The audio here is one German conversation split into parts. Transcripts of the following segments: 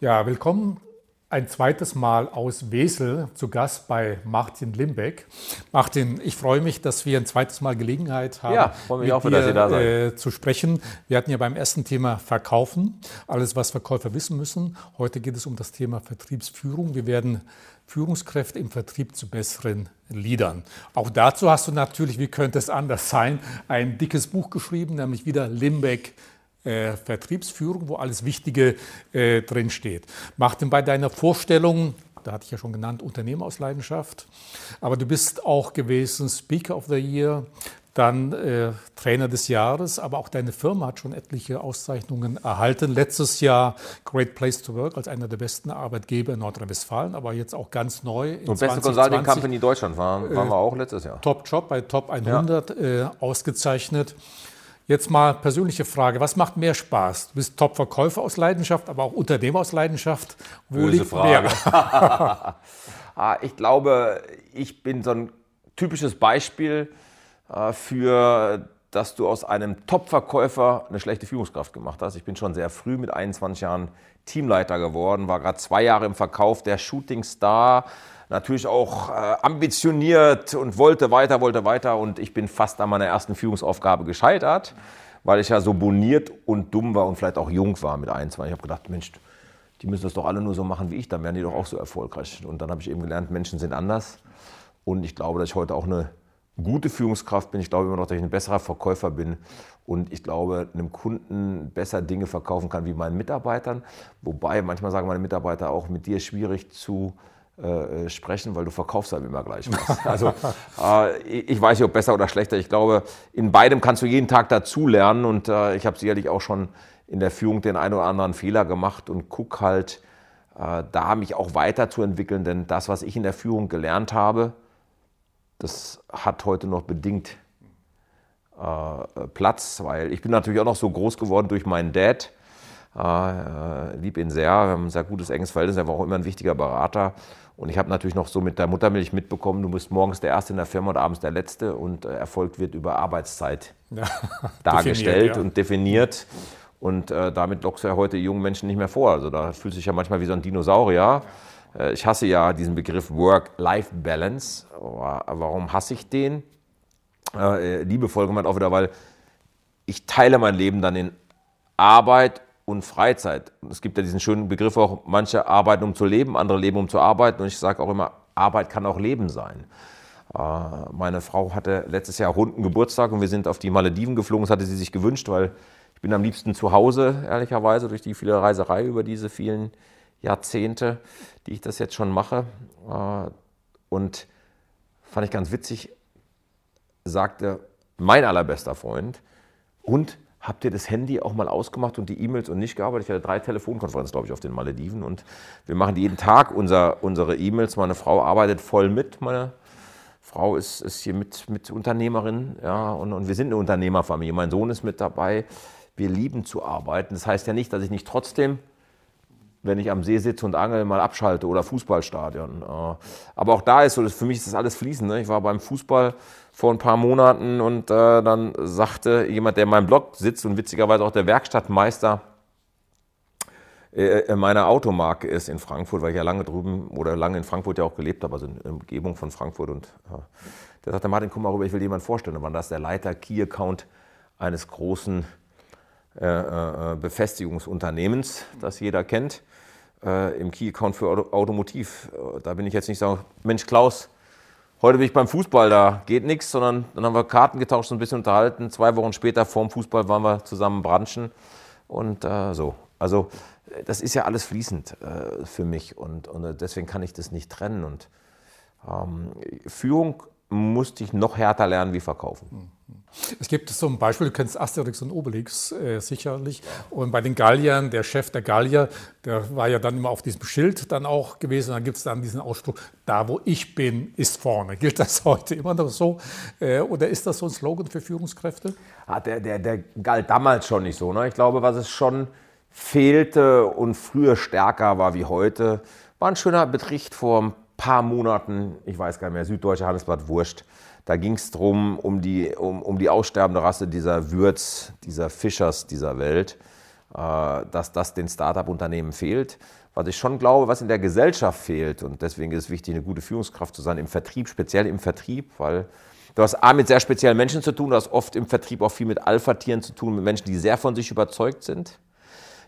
Ja, willkommen ein zweites Mal aus Wesel zu Gast bei Martin Limbeck. Martin, ich freue mich, dass wir ein zweites Mal Gelegenheit haben, ja, freue mich auch, dir, dass ihr da seid. Äh, zu sprechen. Wir hatten ja beim ersten Thema Verkaufen, alles, was Verkäufer wissen müssen. Heute geht es um das Thema Vertriebsführung. Wir werden Führungskräfte im Vertrieb zu besseren Leadern. Auch dazu hast du natürlich, wie könnte es anders sein, ein dickes Buch geschrieben, nämlich wieder Limbeck äh, Vertriebsführung, wo alles Wichtige äh, drin steht. Martin, bei deiner Vorstellung, da hatte ich ja schon genannt, Unternehmer aus Leidenschaft, aber du bist auch gewesen Speaker of the Year, dann äh, Trainer des Jahres, aber auch deine Firma hat schon etliche Auszeichnungen erhalten. Letztes Jahr Great Place to Work als einer der besten Arbeitgeber in Nordrhein-Westfalen, aber jetzt auch ganz neu. In Und beste Consulting Company Deutschland waren, waren wir auch letztes Jahr. Top Job bei Top 100 ja. äh, ausgezeichnet. Jetzt mal persönliche Frage. Was macht mehr Spaß? Du bist Top-Verkäufer aus Leidenschaft, aber auch Unternehmer aus Leidenschaft. Wo Böse liegt Frage. mehr? Ah, ich glaube, ich bin so ein typisches Beispiel äh, für, dass du aus einem Top-Verkäufer eine schlechte Führungskraft gemacht hast. Ich bin schon sehr früh mit 21 Jahren Teamleiter geworden, war gerade zwei Jahre im Verkauf, der Shootingstar natürlich auch äh, ambitioniert und wollte weiter, wollte weiter. Und ich bin fast an meiner ersten Führungsaufgabe gescheitert, weil ich ja so boniert und dumm war und vielleicht auch jung war mit 21. Ich habe gedacht, Mensch, die müssen das doch alle nur so machen wie ich, dann werden die doch auch so erfolgreich. Und dann habe ich eben gelernt, Menschen sind anders. Und ich glaube, dass ich heute auch eine gute Führungskraft bin. Ich glaube immer noch, dass ich ein besserer Verkäufer bin und ich glaube, einem Kunden besser Dinge verkaufen kann wie meinen Mitarbeitern. Wobei manchmal sagen meine Mitarbeiter auch, mit dir ist schwierig zu äh, sprechen, weil du verkaufst halt immer gleich was. Also äh, ich weiß nicht, ob besser oder schlechter. Ich glaube, in beidem kannst du jeden Tag dazulernen und äh, ich habe sicherlich auch schon in der Führung den einen oder anderen Fehler gemacht und guck halt äh, da mich auch weiterzuentwickeln, denn das, was ich in der Führung gelernt habe, das hat heute noch bedingt äh, Platz, weil ich bin natürlich auch noch so groß geworden durch meinen Dad. Äh, lieb ihn sehr, wir haben ein sehr gutes, enges Verhältnis, er war auch immer ein wichtiger Berater. Und ich habe natürlich noch so mit der Muttermilch mitbekommen, du bist morgens der Erste in der Firma und abends der Letzte und äh, Erfolg wird über Arbeitszeit ja, dargestellt ja. und definiert. Und äh, damit lockst du ja heute jungen Menschen nicht mehr vor. Also da fühlt sich ja manchmal wie so ein Dinosaurier. Äh, ich hasse ja diesen Begriff Work-Life-Balance. Warum hasse ich den? Äh, liebevoll gemeint auch wieder, weil ich teile mein Leben dann in Arbeit und Freizeit. Es gibt ja diesen schönen Begriff auch, manche arbeiten um zu leben, andere leben um zu arbeiten. Und ich sage auch immer, Arbeit kann auch Leben sein. Äh, meine Frau hatte letztes Jahr runden Geburtstag und wir sind auf die Malediven geflogen. Das hatte sie sich gewünscht, weil ich bin am liebsten zu Hause, ehrlicherweise, durch die viele Reiserei über diese vielen Jahrzehnte, die ich das jetzt schon mache. Äh, und fand ich ganz witzig, sagte mein allerbester Freund, und habt ihr das Handy auch mal ausgemacht und die E-Mails und nicht gearbeitet? Ich hatte drei Telefonkonferenzen, glaube ich, auf den Malediven und wir machen jeden Tag unser, unsere E-Mails. Meine Frau arbeitet voll mit. Meine Frau ist, ist hier mit, mit Unternehmerin ja, und, und wir sind eine Unternehmerfamilie. Mein Sohn ist mit dabei. Wir lieben zu arbeiten. Das heißt ja nicht, dass ich nicht trotzdem wenn ich am See sitze und angel, mal abschalte oder Fußballstadion. Äh, aber auch da ist so, für mich ist das alles fließend. Ne? Ich war beim Fußball vor ein paar Monaten und äh, dann sagte jemand, der in meinem Blog sitzt und witzigerweise auch der Werkstattmeister äh, meiner Automarke ist in Frankfurt, weil ich ja lange drüben oder lange in Frankfurt ja auch gelebt habe, also in der Umgebung von Frankfurt. Und der sagte, Martin, komm mal rüber, ich will dir jemanden vorstellen. Und das der Leiter Key Account eines großen Befestigungsunternehmens, das jeder kennt, äh, im Key-Account für Automotiv. Da bin ich jetzt nicht sagen, Mensch Klaus, heute bin ich beim Fußball, da geht nichts, sondern dann haben wir Karten getauscht, so ein bisschen unterhalten. Zwei Wochen später vorm Fußball waren wir zusammen branchen und äh, so. Also das ist ja alles fließend äh, für mich und, und, deswegen kann ich das nicht trennen. Und ähm, Führung musste ich noch härter lernen wie verkaufen. Es gibt ein Beispiel, du kennst Asterix und Obelix äh, sicherlich. Und bei den Galliern, der Chef der Gallier, der war ja dann immer auf diesem Schild dann auch gewesen. Dann gibt es dann diesen Ausspruch, da wo ich bin, ist vorne. Gilt das heute immer noch so? Äh, oder ist das so ein Slogan für Führungskräfte? Ah, der, der, der galt damals schon nicht so. Ne? Ich glaube, was es schon fehlte und früher stärker war wie heute, war ein schöner Bericht vor ein paar Monaten, ich weiß gar nicht mehr, Süddeutsche Handelsblatt, Wurscht da ging es darum, um die, um, um die aussterbende Rasse dieser Würz, dieser Fischers dieser Welt. äh, dass das den Start-up-Unternehmen fehlt. Was ich schon glaube, was in der Gesellschaft fehlt, und deswegen ist es wichtig, eine gute Führungskraft zu sein, im Vertrieb, speziell im Vertrieb, weil du hast A mit sehr speziellen Menschen zu tun, du hast oft im Vertrieb auch viel mit Alpha-Tieren zu tun, mit Menschen, die sehr von sich überzeugt sind.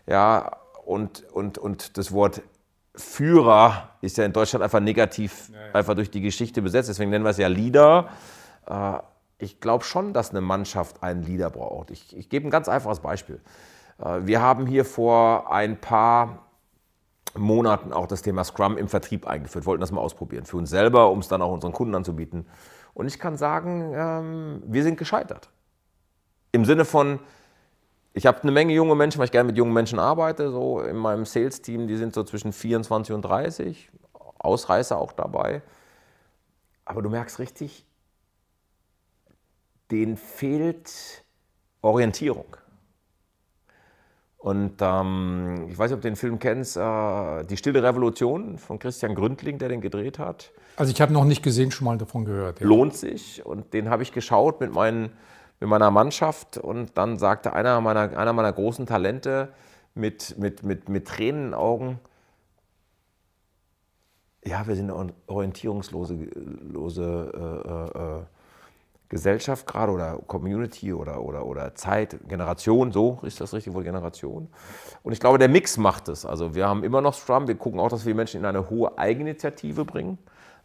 Ja, und, und, und das Wort Führer ist ja in Deutschland einfach negativ, ja, ja. einfach durch die Geschichte besetzt. Deswegen nennen wir es ja Leader. Äh, ich glaube schon, dass eine Mannschaft einen Leader braucht. Ich, ich gebe ein ganz einfaches Beispiel. Äh, wir haben hier vor ein paar Monaten auch das Thema Scrum im Vertrieb eingeführt, wollten das mal ausprobieren. Für uns selber, um es dann auch unseren Kunden anzubieten. Und ich kann sagen, ähm, wir sind gescheitert. Im Sinne von, ich habe eine Menge junge Menschen, weil ich gerne mit jungen Menschen arbeite, so in meinem Sales-Team, die sind so zwischen 24 und 30, Ausreißer auch dabei. Aber du merkst richtig, denen fehlt Orientierung. Und ähm, ich weiß nicht, ob du den Film kennst, äh, Die Stille Revolution von Christian Gründling, der den gedreht hat. Also ich habe noch nicht gesehen, schon mal davon gehört. Ja. Lohnt sich. Und den habe ich geschaut mit meinen mit meiner Mannschaft und dann sagte einer meiner, einer meiner großen Talente mit, mit, mit, mit Tränen in den Augen, ja, wir sind eine orientierungslose lose, äh, äh, Gesellschaft gerade oder Community oder, oder, oder Zeit, Generation, so ist das richtig wohl Generation. Und ich glaube, der Mix macht es. Also wir haben immer noch Scrum, wir gucken auch, dass wir Menschen in eine hohe Eigeninitiative bringen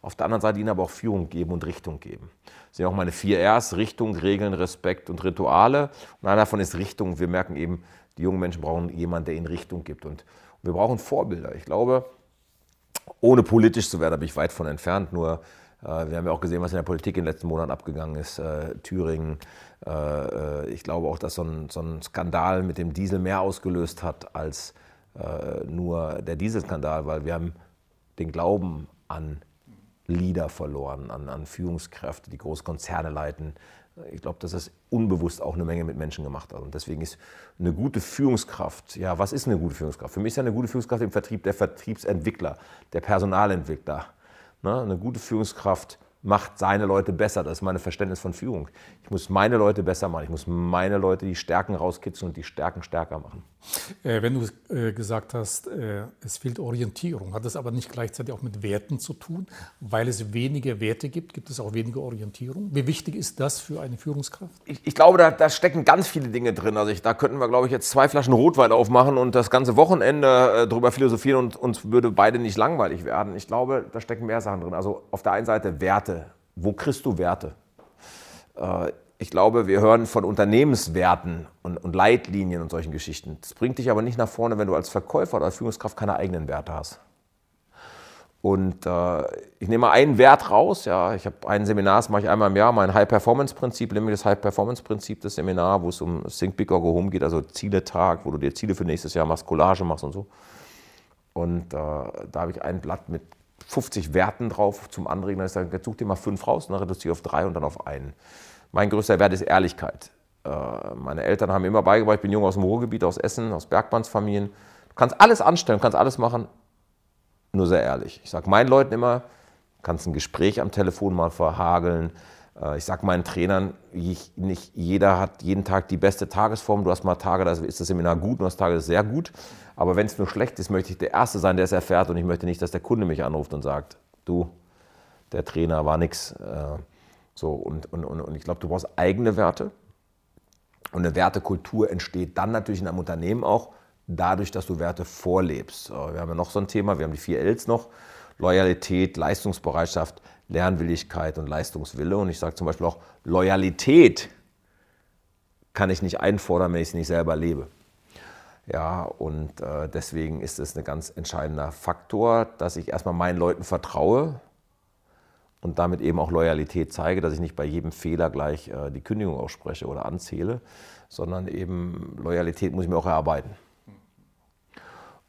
auf der anderen Seite ihnen aber auch Führung geben und Richtung geben. Das sind auch meine vier Rs, Richtung, Regeln, Respekt und Rituale. Und einer davon ist Richtung. Wir merken eben, die jungen Menschen brauchen jemanden, der ihnen Richtung gibt. Und wir brauchen Vorbilder. Ich glaube, ohne politisch zu werden, da bin ich weit von entfernt, nur äh, wir haben ja auch gesehen, was in der Politik in den letzten Monaten abgegangen ist. Äh, Thüringen. Äh, ich glaube auch, dass so ein, so ein, Skandal mit dem Diesel mehr ausgelöst hat als nur der Dieselskandal, weil wir haben den Glauben an Leader verloren, an, an Führungskräfte, die Großkonzerne leiten. Ich glaube, dass das unbewusst auch eine Menge mit Menschen gemacht hat. Und deswegen ist eine gute Führungskraft, ja, was ist eine gute Führungskraft? Für mich ist ja eine gute Führungskraft im Vertrieb der Vertriebsentwickler, der Personalentwickler. Ne? Eine gute Führungskraft macht seine Leute besser. Das ist mein Verständnis von Führung. Ich muss meine Leute besser machen. Ich muss meine Leute die Stärken rauskitzeln und die Stärken stärker machen. Äh, wenn du äh, gesagt hast, äh, es fehlt Orientierung, hat das aber nicht gleichzeitig auch mit Werten zu tun? Weil es weniger Werte gibt, gibt es auch weniger Orientierung. Wie wichtig ist das für eine Führungskraft? Ich, ich glaube, da, da, stecken ganz viele Dinge drin. Also ich, da könnten wir, glaube ich, jetzt zwei Flaschen Rotwein aufmachen und das ganze Wochenende äh, darüber philosophieren und uns würde beide nicht langweilig werden. Ich glaube, da stecken mehr Sachen drin. Also auf der einen Seite Werte. Wo kriegst du Werte? Äh, ich glaube, wir hören von Unternehmenswerten und, Leitlinien und solchen Geschichten. Das bringt dich aber nicht nach vorne, wenn du als Verkäufer oder als Führungskraft keine eigenen Werte hast. Und äh, ich nehme mal einen Wert raus. Ja, ich habe ein Seminar, das mache ich einmal im Jahr, mein High-Performance-Prinzip, nämlich das High-Performance-Prinzip, das Seminar, wo es um Think Big or Go Home geht, also Ziele-Tag, wo du dir Ziele für nächstes Jahr machst, Collage machst und so. Und äh, da habe ich ein Blatt mit 50 Werten drauf zum Anregen. Dann ist dann, such dir mal fünf raus und dann reduziere auf drei und dann auf einen. Mein größter Wert ist Ehrlichkeit. Äh, meine Eltern haben immer beigebracht, ich bin jung aus dem Ruhrgebiet, aus Essen, aus Bergmannsfamilien. Du kannst alles anstellen, kannst alles machen, nur sehr ehrlich. Ich sage meinen Leuten immer, kannst ein Gespräch am Telefon mal verhageln. Äh, ich sage meinen Trainern, nicht jeder hat jeden Tag die beste Tagesform. Du hast mal Tage, da ist das Seminar gut, du hast Tage, das ist sehr gut. Aber wenn es nur schlecht ist, möchte ich der Erste sein, der es erfährt. Und ich möchte nicht, dass der Kunde mich anruft und sagt, du, der Trainer war nix. Äh, so, und, und, und ich glaube, du brauchst eigene Werte. Und eine Wertekultur entsteht dann natürlich in einem Unternehmen auch dadurch, dass du Werte vorlebst. Wir haben ja noch so ein Thema, wir haben die vier Ls noch. Loyalität, Leistungsbereitschaft, Lernwilligkeit und Leistungswille. Und ich sage zum Beispiel auch, Loyalität kann ich nicht einfordern, wenn ich es nicht selber lebe. Ja, und äh, deswegen ist es ein ganz entscheidender Faktor, dass ich erstmal meinen Leuten vertraue, und damit eben auch Loyalität zeige, dass ich nicht bei jedem Fehler gleich äh, die Kündigung ausspreche oder anzähle, sondern eben Loyalität muss ich mir auch erarbeiten.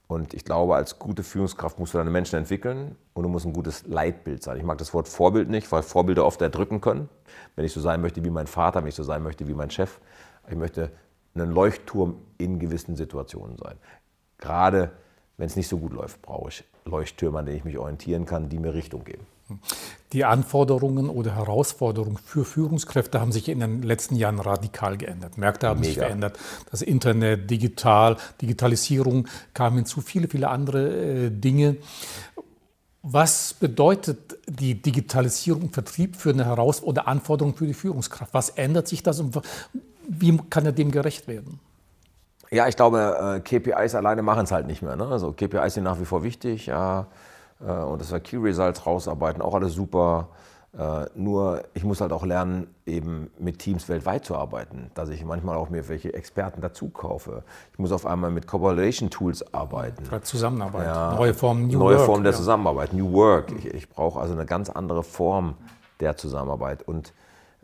Und ich glaube, als gute Führungskraft musst du deine Menschen entwickeln und du musst ein gutes Leitbild sein. Ich mag das Wort Vorbild nicht, weil Vorbilder oft erdrücken können. Wenn ich so sein möchte wie mein Vater, wenn ich so sein möchte wie mein Chef. Ich möchte ein Leuchtturm in gewissen Situationen sein. Gerade wenn es nicht so gut läuft, brauche ich Leuchttürme, an denen ich mich orientieren kann, die mir Richtung geben. Die Anforderungen oder Herausforderungen für Führungskräfte haben sich in den letzten Jahren radikal geändert. Märkte haben Mega. sich verändert. Das Internet, digital, Digitalisierung kamen hinzu, viele, viele andere äh, Dinge. Was bedeutet die Digitalisierung im Vertrieb für eine Herausforderung oder Anforderung für die Führungskraft? Was ändert sich das und wie kann er dem gerecht werden? Ja, ich glaube, äh, KPIs alleine machen es halt nicht mehr. Ne? Also KPIs sind nach wie vor wichtig. Ja. Äh, und das war Key Results rausarbeiten, auch alles super. Äh, nur ich muss halt auch lernen, eben mit Teams weltweit zu arbeiten, dass ich manchmal auch mir welche Experten dazu kaufe. Ich muss auf einmal mit Collaboration Tools arbeiten. Zusammenarbeit, ja, neue Form, New neue Work, Form der ja. Zusammenarbeit, New Work. Ich, ich brauche also eine ganz andere Form der Zusammenarbeit und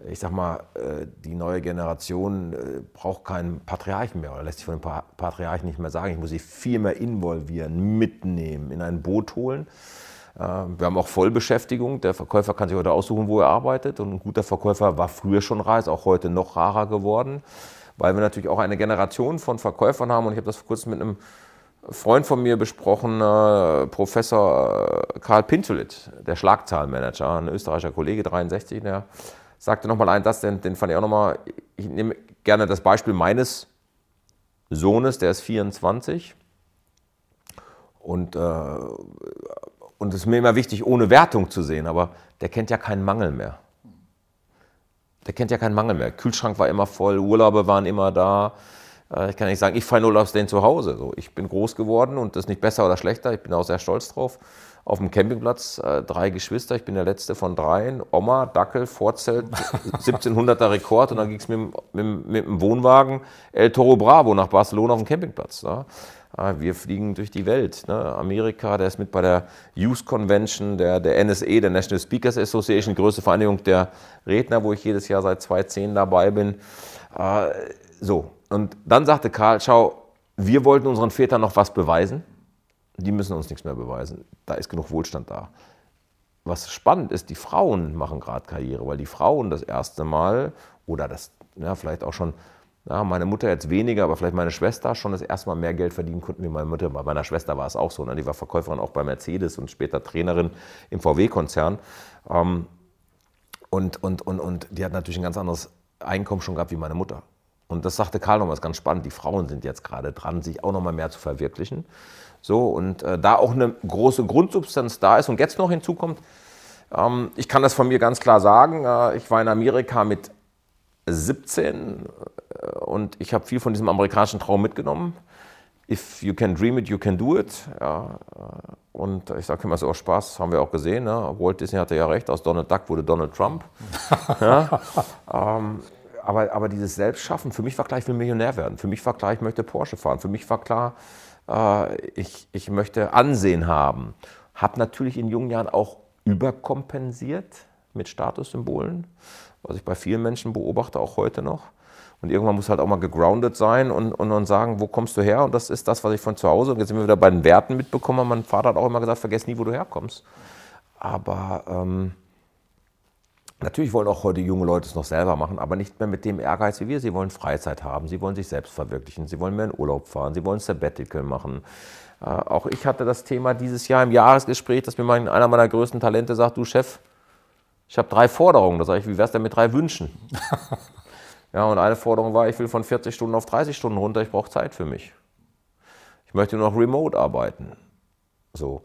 ich sag mal, äh, die neue Generation äh, braucht keinen Patriarchen mehr oder lässt sich von dem Patriarchen nicht mehr sagen. Ich muss sie viel mehr involvieren, mitnehmen, in ein Boot holen. Äh, wir haben auch Vollbeschäftigung. Der Verkäufer kann sich heute aussuchen, wo er arbeitet. Und ein guter Verkäufer war früher schon rar, ist auch heute noch rarer geworden, weil wir natürlich auch eine Generation von Verkäufern haben. Und ich habe das vor kurzem mit einem Freund von mir besprochen, Professor Karl Pintelit, der Schlagzahlenmanager, ein österreichischer Kollege, 63, der sagte nochmal ein, das, den, den fand ich auch nochmal, ich nehme gerne das Beispiel meines Sohnes, der ist 24 und, äh, und es ist mir immer wichtig, ohne Wertung zu sehen, aber der kennt ja keinen Mangel mehr. Der kennt ja keinen Mangel mehr. Kühlschrank war immer voll, Urlaube waren immer da. Äh, ich kann nicht sagen, ich fahre nur aus denen zu Hause. So, ich bin groß geworden und das ist nicht besser oder schlechter. Ich bin auch sehr stolz drauf auf dem Campingplatz, äh, drei Geschwister, ich bin der letzte von dreien, Oma, Dackel, Vorzelt, 1700er Rekord und dann ging es mit, mit, mit, dem Wohnwagen El Toro Bravo nach Barcelona auf dem Campingplatz. Ne? Wir fliegen durch die Welt. Ne? Amerika, der ist mit bei der Youth Convention, der, der NSA, der National Speakers Association, größte Vereinigung der Redner, wo ich jedes Jahr seit 2010 dabei bin. Äh, so, und dann sagte Karl, schau, wir wollten unseren Vätern noch was beweisen die müssen uns nichts mehr beweisen. Da ist genug Wohlstand da. Was spannend ist, die Frauen machen gerade Karriere, weil die Frauen das erste Mal oder das, ja, vielleicht auch schon, ja, meine Mutter jetzt weniger, aber vielleicht meine Schwester schon das erste Mal mehr Geld verdienen konnten wie meine Mutter. Bei meiner Schwester war es auch so. Ne? Die war Verkäuferin auch bei Mercedes und später Trainerin im VW-Konzern. Ähm, und, und, und, und die hat natürlich ein ganz anderes Einkommen schon gehabt wie meine Mutter. Und das sagte Karl nochmal, ist ganz spannend. Die Frauen sind jetzt gerade dran, sich auch nochmal mehr zu verwirklichen. So, und äh, da auch eine große Grundsubstanz da ist und jetzt noch hinzukommt, ähm, ich kann das von mir ganz klar sagen, äh, ich war in Amerika mit 17 äh, und ich habe viel von diesem amerikanischen Traum mitgenommen. If you can dream it, you can do it. Ja, äh, und ich sage immer so aus Spaß, haben wir auch gesehen. Ne? Walt Disney hatte ja recht, aus Donald Duck wurde Donald Trump. ja, ähm, aber, aber dieses Selbstschaffen, für mich war klar, ich will Millionär werden. Für mich war klar, ich möchte Porsche fahren. Für mich war klar, äh, ich, ich möchte Ansehen haben. Habe natürlich in jungen Jahren auch überkompensiert mit Statussymbolen, was ich bei vielen Menschen beobachte, auch heute noch. Und irgendwann muss halt auch mal gegroundet sein und, und, und sagen, wo kommst du her? Und das ist das, was ich von zu Hause, und jetzt sind wir wieder bei den Werten mitbekommen. Mein Vater hat auch immer gesagt, vergess nie, wo du herkommst. Aber ähm, Natürlich wollen auch heute junge Leute es noch selber machen, aber nicht mehr mit dem Ehrgeiz wie wir. Sie wollen Freizeit haben, sie wollen sich selbst verwirklichen, sie wollen mehr in Urlaub fahren, sie wollen Sabbatical machen. Äh, auch ich hatte das Thema dieses Jahr im Jahresgespräch, dass mir mein, einer meiner größten Talente sagt, du Chef, ich habe drei Forderungen. Da sage ich, wie wär's denn mit drei Wünschen? ja, und eine Forderung war, ich will von 40 Stunden auf 30 Stunden runter, ich brauche Zeit für mich. Ich möchte nur noch remote arbeiten. So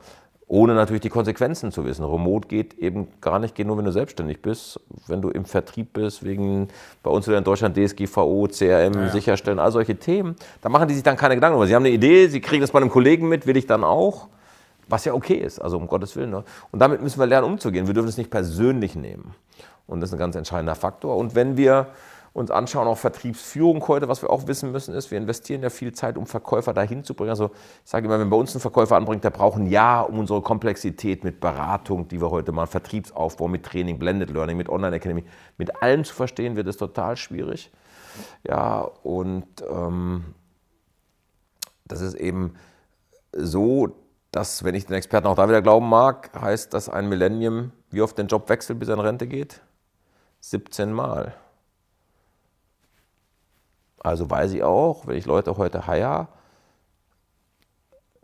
ohne natürlich die Konsequenzen zu wissen. Remote geht eben gar nicht, geht nur, wenn du selbstständig bist, wenn du im Vertrieb bist, wegen bei uns wieder in Deutschland DSGVO, CRM, ja, ja. sicherstellen, all solche Themen. Da machen die sich dann keine Gedanken darüber. Sie haben eine Idee, sie kriegen das bei einem Kollegen mit, will ich dann auch, was ja okay ist, also um Gottes Willen. Ne? Und damit müssen wir lernen, umzugehen. Wir dürfen es nicht persönlich nehmen. Und das ist ein ganz entscheidender Faktor. Und wenn wir uns anschauen, auch Vertriebsführung heute, was wir auch wissen müssen, ist, wir investieren ja viel Zeit, um Verkäufer dahin zu bringen. Also ich sage immer, wenn bei uns ein Verkäufer anbringt, der braucht ein Jahr, um unsere Komplexität mit Beratung, die wir heute machen, Vertriebsaufbau, mit Training, Blended Learning, mit Online Academy, mit allem zu verstehen, wird es total schwierig. Ja, und ähm, das ist eben so, dass, wenn ich den Experten auch da wieder glauben mag, heißt, dass ein Millennium wie oft den Job wechselt, bis er in Rente geht? 17 Mal. Also weiß ich auch, wenn ich Leute heute heier,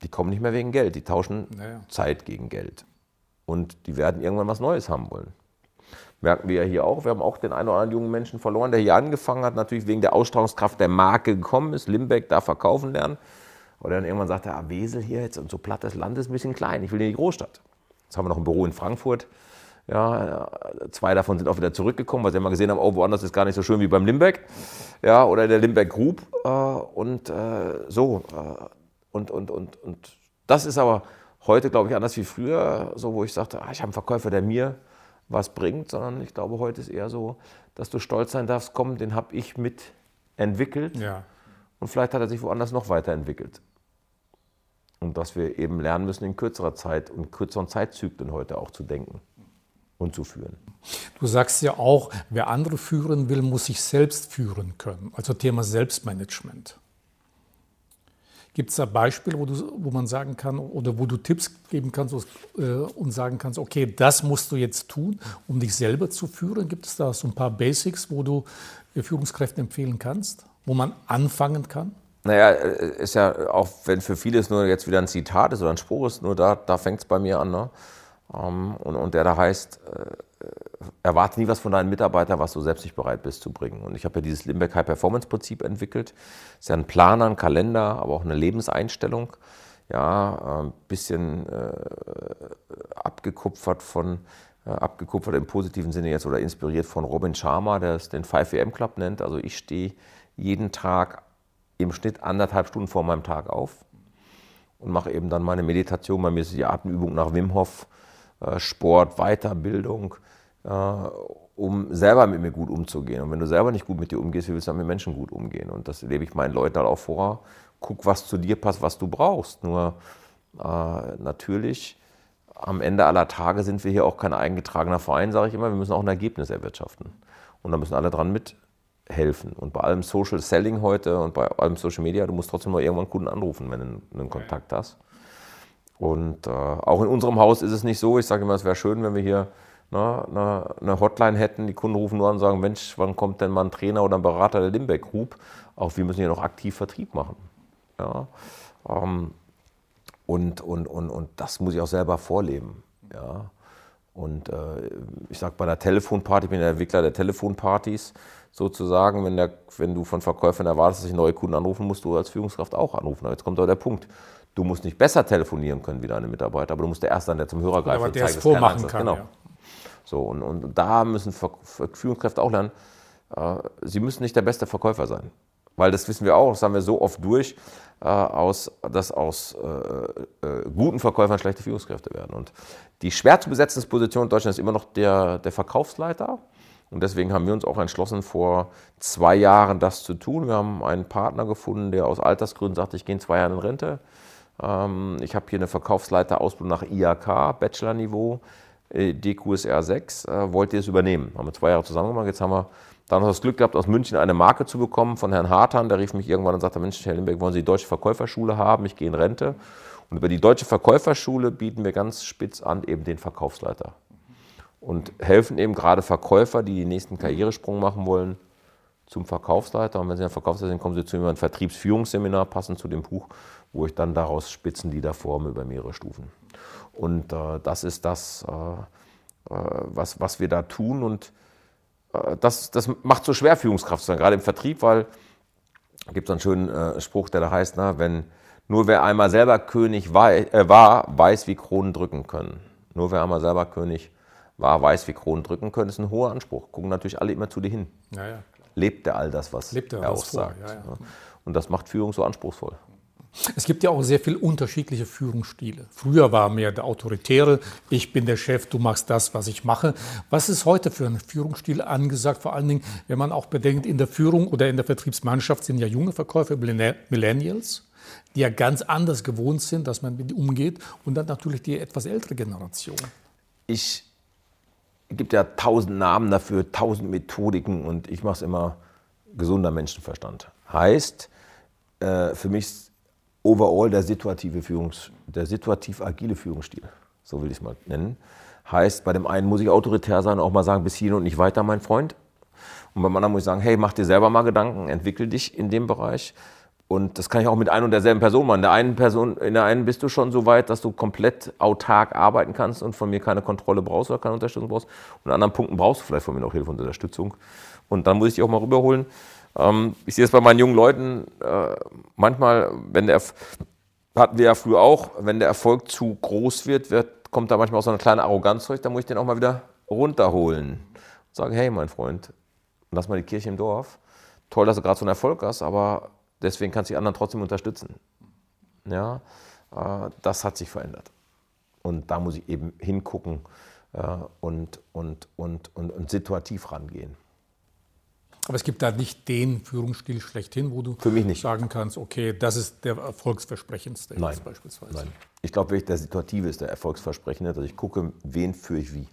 die kommen nicht mehr wegen Geld, die tauschen Naja. Zeit gegen Geld. Und die werden irgendwann was Neues haben wollen. Merken wir ja hier auch. Wir haben auch den einen oder anderen jungen Menschen verloren, der hier angefangen hat, natürlich wegen der Ausstrahlungskraft der Marke gekommen ist, Limbeck da verkaufen lernen. Und dann irgendwann sagte er, ah, Wesel hier jetzt und so plattes Land ist ein bisschen klein, ich will in die Großstadt. Jetzt haben wir noch ein Büro in Frankfurt. Ja, äh, zwei davon sind auch wieder zurückgekommen, weil sie immer gesehen haben, oh, woanders ist gar nicht so schön wie beim Limbeck. Ja, oder der Limbeck Group. Äh, und äh, so. Äh, und, und, und, und das ist aber heute, glaube ich, anders wie früher, so wo ich sagte, ah, ich habe einen Verkäufer, der mir was bringt, sondern ich glaube, heute ist eher so, dass du stolz sein darfst, komm, den habe ich mit entwickelt Ja. und vielleicht hat er sich woanders noch weiterentwickelt. Und dass wir eben lernen müssen, in kürzerer Zeit und kürzeren Zeitzyklen heute auch zu denken und zu führen. Du sagst ja auch, wer andere führen will, muss sich selbst führen können. Also Thema Selbstmanagement. Gibt es da Beispiele, wo, du, wo man sagen kann oder wo du Tipps geben kannst äh, und sagen kannst, okay, das musst du jetzt tun, um dich selber zu führen? Gibt es da so ein paar Basics, wo du äh, Führungskräften empfehlen kannst, wo man anfangen kann? Naja, äh, ist ja auch, wenn für viele es nur jetzt wieder ein Zitat ist oder ein Spruch ist, nur da, da fängt es bei mir an. Ne? Ähm, und, und der da heißt, äh, erwarte nie was von deinen Mitarbeitern, was du selbst nicht bereit bist zu bringen. Und ich habe ja dieses Limbeck High Performance Prinzip entwickelt. Ist ja ein Planer, ein Kalender, aber auch eine Lebenseinstellung. Ja, ein bisschen äh, abgekupfert von, äh, abgekupfert im positiven Sinne jetzt oder inspiriert von Robin Sharma, der es den 5am Club nennt. Also ich stehe jeden Tag im Schnitt anderthalb Stunden vor meinem Tag auf und mache eben dann meine Meditation. Bei mir ist die Atemübung nach Wim Hof, äh, Sport, Weiterbildung, äh, um selber mit mir gut umzugehen. Und wenn du selber nicht gut mit dir umgehst, wie willst du dann mit Menschen gut umgehen? Und das lebe ich meinen Leuten halt auch vor. Guck, was zu dir passt, was du brauchst. Nur äh, natürlich, am Ende aller Tage sind wir hier auch kein eingetragener Verein, sage ich immer. Wir müssen auch ein Ergebnis erwirtschaften. Und da müssen alle dran mithelfen. Und bei allem Social Selling heute und bei allem Social Media, du musst trotzdem noch irgendwann Kunden anrufen, wenn du einen Kontakt hast. Und äh, auch in unserem Haus ist es nicht so. Ich sage immer, es wäre schön, wenn wir hier ne, eine, eine, Hotline hätten. Die Kunden rufen nur an und sagen, Mensch, wann kommt denn mal ein Trainer oder ein Berater der Limbeck Group? Auch wir müssen hier noch aktiv Vertrieb machen. Ja, ähm, und, und, und, und das muss ich auch selber vorleben. Ja. Und äh, ich sage bei einer Telefonparty, ich bin der Entwickler der Telefonpartys sozusagen, wenn, der, wenn du von Verkäufern erwartest, dass ich neue Kunden anrufen, musst du als Führungskraft auch anrufen. Aber jetzt kommt doch der Punkt. Du musst nicht besser telefonieren können wie deine Mitarbeiter, aber du musst der Erste sein, der zum Hörer greift aber und der zeigt, es vormachen kann. Genau. Ja. So, und, und da müssen Führungskräfte auch lernen, äh, sie müssen nicht der beste Verkäufer sein. Weil das wissen wir auch, das haben wir so oft durch, äh, aus, dass aus äh, äh, guten Verkäufern schlechte Führungskräfte werden. Und die schwer zu besetzende Position in Deutschland ist immer noch der, der Verkaufsleiter. Und deswegen haben wir uns auch entschlossen, vor zwei Jahren das zu tun. Wir haben einen Partner gefunden, der aus Altersgründen sagt, ich gehe in zwei Jahren in Rente. Ähm, ich habe hier eine Verkaufsleiterausbildung nach IAK, Bachelor-Niveau, äh, DQSR 6. Äh, wollt ihr es übernehmen? Haben wir zwei Jahre zusammen gemacht. Jetzt haben wir dann noch das Glück gehabt, aus München eine Marke zu bekommen von Herrn Hartan. Der rief mich irgendwann und sagte, Mensch, Herr Limbeck, wollen Sie die Deutsche Verkäuferschule haben? Ich gehe in Rente. Und über die Deutsche Verkäuferschule bieten wir ganz spitz an eben den Verkaufsleiter. Und helfen eben gerade Verkäufer, die den nächsten Karrieresprung machen wollen, zum Verkaufsleiter. Und wenn Sie ein Verkaufsleiter sind, kommen Sie zu mir ein Vertriebsführungsseminar, passend zu dem Buch, wo ich dann daraus Spitzenlieder forme über mehrere Stufen. Und äh, das ist das, äh, was, was wir da tun. Und äh, das, das macht so schwer, Führungskraft zu sein, gerade im Vertrieb, weil es gibt einen schönen äh, Spruch, der da heißt, na, wenn nur wer einmal selber König wei äh, war, weiß, wie Kronen drücken können. Nur wer einmal selber König war, weiß, wie Kronen drücken können, ist ein hoher Anspruch. Gucken natürlich alle immer zu dir hin. Ja, ja. Lebt er all das, was Lebt er er das auch vor, sagt. ja, ja. Und das macht Führung so anspruchsvoll. Es gibt ja auch sehr viele unterschiedliche Führungsstile. Früher war mehr der autoritäre, ich bin der Chef, du machst das, was ich mache. Was ist heute für ein Führungsstil angesagt? Vor allen Dingen, wenn man auch bedenkt, in der Führung oder in der Vertriebsmannschaft sind ja junge Verkäufer, Millennials, die ja ganz anders gewohnt sind, dass man mit ihnen umgeht. Und dann natürlich die etwas ältere Generation. Ich gibt ja tausend Namen dafür, tausend Methodiken und ich mache es immer gesunder Menschenverstand. Heißt, äh, für mich ist overall der situative Führungs, der situativ agile Führungsstil, so will ich es mal nennen. Heißt, bei dem einen muss ich autoritär sein, auch mal sagen, bis hierhin und nicht weiter, mein Freund. Und beim anderen muss ich sagen, hey, mach dir selber mal Gedanken, entwickel dich in dem Bereich. und das kann ich auch mit ein und derselben Person machen. In der einen Person, in der einen bist du schon so weit, dass du komplett autark arbeiten kannst und von mir keine Kontrolle brauchst oder keine Unterstützung brauchst. Und in anderen Punkten brauchst du vielleicht von mir noch Hilfe und Unterstützung. Und dann muss ich dich auch mal rüberholen. Ähm, ich sehe es bei meinen jungen Leuten äh, manchmal, wenn der, hatten wir ja früher auch, wenn der Erfolg zu groß wird, wird kommt da manchmal auch so eine kleine Arroganz durch, da muss ich den auch mal wieder runterholen. Und sagen, hey mein Freund, lass mal die Kirche im Dorf. Toll, dass du gerade so einen Erfolg hast, aber deswegen kannst du die anderen trotzdem unterstützen. Ja, äh, das hat sich verändert. Und da muss ich eben hingucken äh, und, und, und, und, und situativ rangehen. Aber es gibt da nicht den Führungsstil schlechthin, wo du sagen kannst, okay, das ist der erfolgsversprechendste Nein. beispielsweise. Nein. Ich glaube wirklich, der situative ist der erfolgsversprechende. Also ich gucke, wen führe ich wie.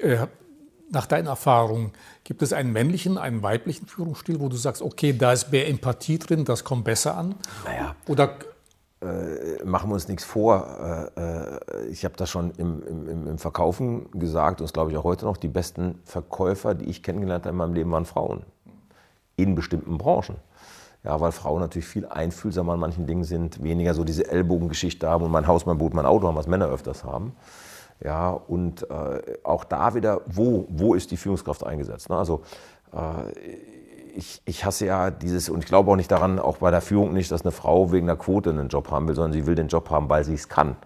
Äh, nach deiner Erfahrung, gibt es einen männlichen, einen weiblichen Führungsstil, wo du sagst, okay, da ist mehr Empathie drin, das kommt besser an? Naja. Oder äh, machen wir uns nichts vor. Äh, äh ich habe das schon im, im, im Verkaufen gesagt und das glaube ich auch heute noch, die besten Verkäufer, die ich kennengelernt habe in meinem Leben, waren Frauen. In bestimmten Branchen. Ja, weil Frauen natürlich viel einfühlsamer an manchen Dingen sind, weniger so diese Ellbogengeschichte haben und mein Haus, mein Boot, mein Auto haben, was Männer öfters haben. Ja, und äh, auch da wieder, wo, wo ist die Führungskraft eingesetzt? Ne? Also äh, ich, ich hasse ja dieses, und ich glaube auch nicht daran, auch bei der Führung nicht, dass eine Frau wegen der Quote einen Job haben will, sondern sie will den Job haben, weil sie es kann.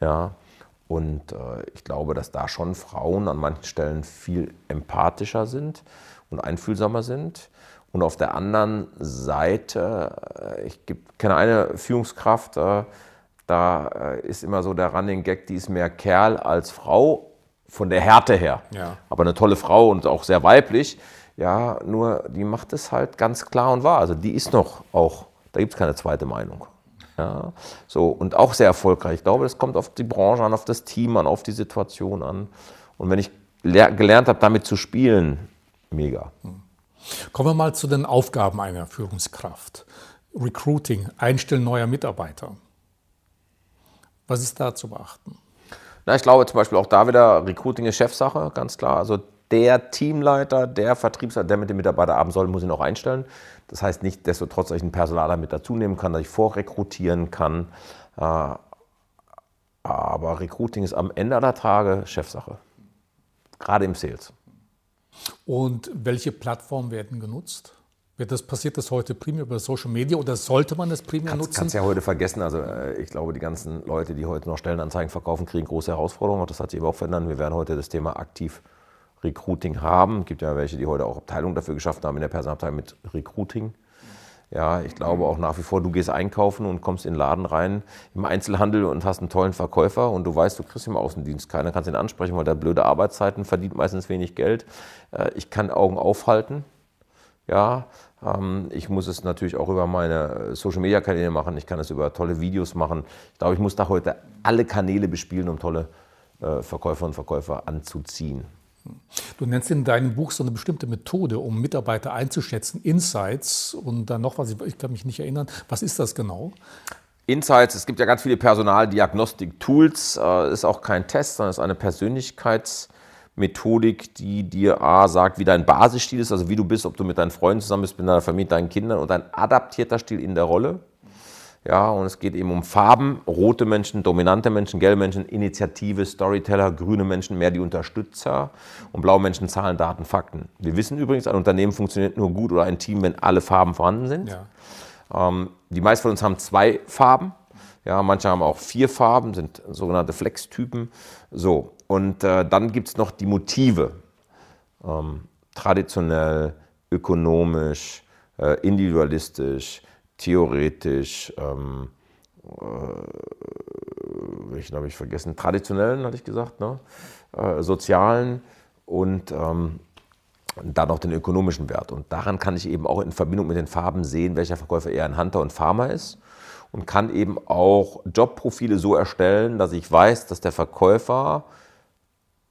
Ja, und äh, ich glaube, dass da schon Frauen an manchen Stellen viel empathischer sind und einfühlsamer sind. Und auf der anderen Seite, äh, ich kenne eine Führungskraft, äh, da äh, ist immer so der Running Gag, die ist mehr Kerl als Frau von der Härte her. Ja. Aber eine tolle Frau und auch sehr weiblich. Ja, nur die macht es halt ganz klar und wahr. Also die ist noch auch, da gibt es keine zweite Meinung. Ja, so, und auch sehr erfolgreich. Ich glaube, es kommt auf die Branche an, auf das Team an, auf die Situation an. Und wenn ich gelernt habe, damit zu spielen, mega. Kommen wir mal zu den Aufgaben einer Führungskraft. Recruiting, Einstellen neuer Mitarbeiter. Was ist da zu beachten? Na, ich glaube zum Beispiel auch da wieder, Recruiting ist Chefsache, ganz klar. Also der Teamleiter, der Vertriebsleiter, der mit dem Mitarbeiter arbeiten soll, muss ihn auch einstellen. Das heißt nicht, desto trotz, dass ich einen Personaler mit dazu nehmen kann, dass ich vorrekrutieren kann. Äh, aber Recruiting ist am Ende der Tage Chefsache. Gerade im Sales. Und welche Plattformen werden genutzt? Wird das, passiert das heute primär über Social Media oder sollte man das primär kannst, nutzen? Kannst ja heute vergessen. Also äh, ich glaube, die ganzen Leute, die heute noch Stellenanzeigen verkaufen, kriegen große Herausforderungen. Das hat sich eben auch verändert. Wir werden heute das Thema aktiv Recruiting haben. Es gibt ja welche, die heute auch Abteilungen dafür geschafft haben in der Personalabteilung mit Recruiting. Ja, ich glaube auch nach wie vor, du gehst einkaufen und kommst in den Laden rein im Einzelhandel und hast einen tollen Verkäufer und du weißt, du kriegst im Außendienst keiner, kannst ihn ansprechen, weil der blöde Arbeitszeiten verdient meistens wenig Geld. Äh, ich kann Augen aufhalten. Ja, ähm, ich muss es natürlich auch über meine Social-Media-Kanäle machen. Ich kann es über tolle Videos machen. Ich glaube, ich muss da heute alle Kanäle bespielen, um tolle äh, Verkäufer und Verkäufer anzuziehen. Du nennst in deinem Buch so eine bestimmte Methode, um Mitarbeiter einzuschätzen, Insights und dann noch was, ich kann mich nicht erinnern. Was ist das genau? Insights, es gibt ja ganz viele Personaldiagnostik-Tools, äh, ist auch kein Test, sondern ist eine Persönlichkeits- Methodik, die dir A sagt, wie dein Basisstil ist, also wie du bist, ob du mit deinen Freunden zusammen bist, mit deiner Familie, deinen Kindern und ein adaptierter Stil in der Rolle. Ja, und es geht eben um Farben, rote Menschen, dominante Menschen, gelbe Menschen, Initiative, Storyteller, grüne Menschen, mehr die Unterstützer und blaue Menschen, Zahlen, Daten, Fakten. Wir wissen übrigens, ein Unternehmen funktioniert nur gut oder ein Team, wenn alle Farben vorhanden sind. Ja. Ähm, die meisten von uns haben zwei Farben. Ja, manche haben auch vier Farben, sind sogenannte Flex-Typen. So, und äh, dann gibt es noch die Motive. Ähm, traditionell, ökonomisch, äh, individualistisch, theoretisch, ähm, äh, welchen habe ich vergessen? Traditionellen, hatte ich gesagt, ne? Äh, sozialen und ähm, dann noch den ökonomischen Wert. Und daran kann ich eben auch in Verbindung mit den Farben sehen, welcher Verkäufer eher ein Hunter und Farmer ist und kann eben auch Jobprofile so erstellen, dass ich weiß, dass der Verkäufer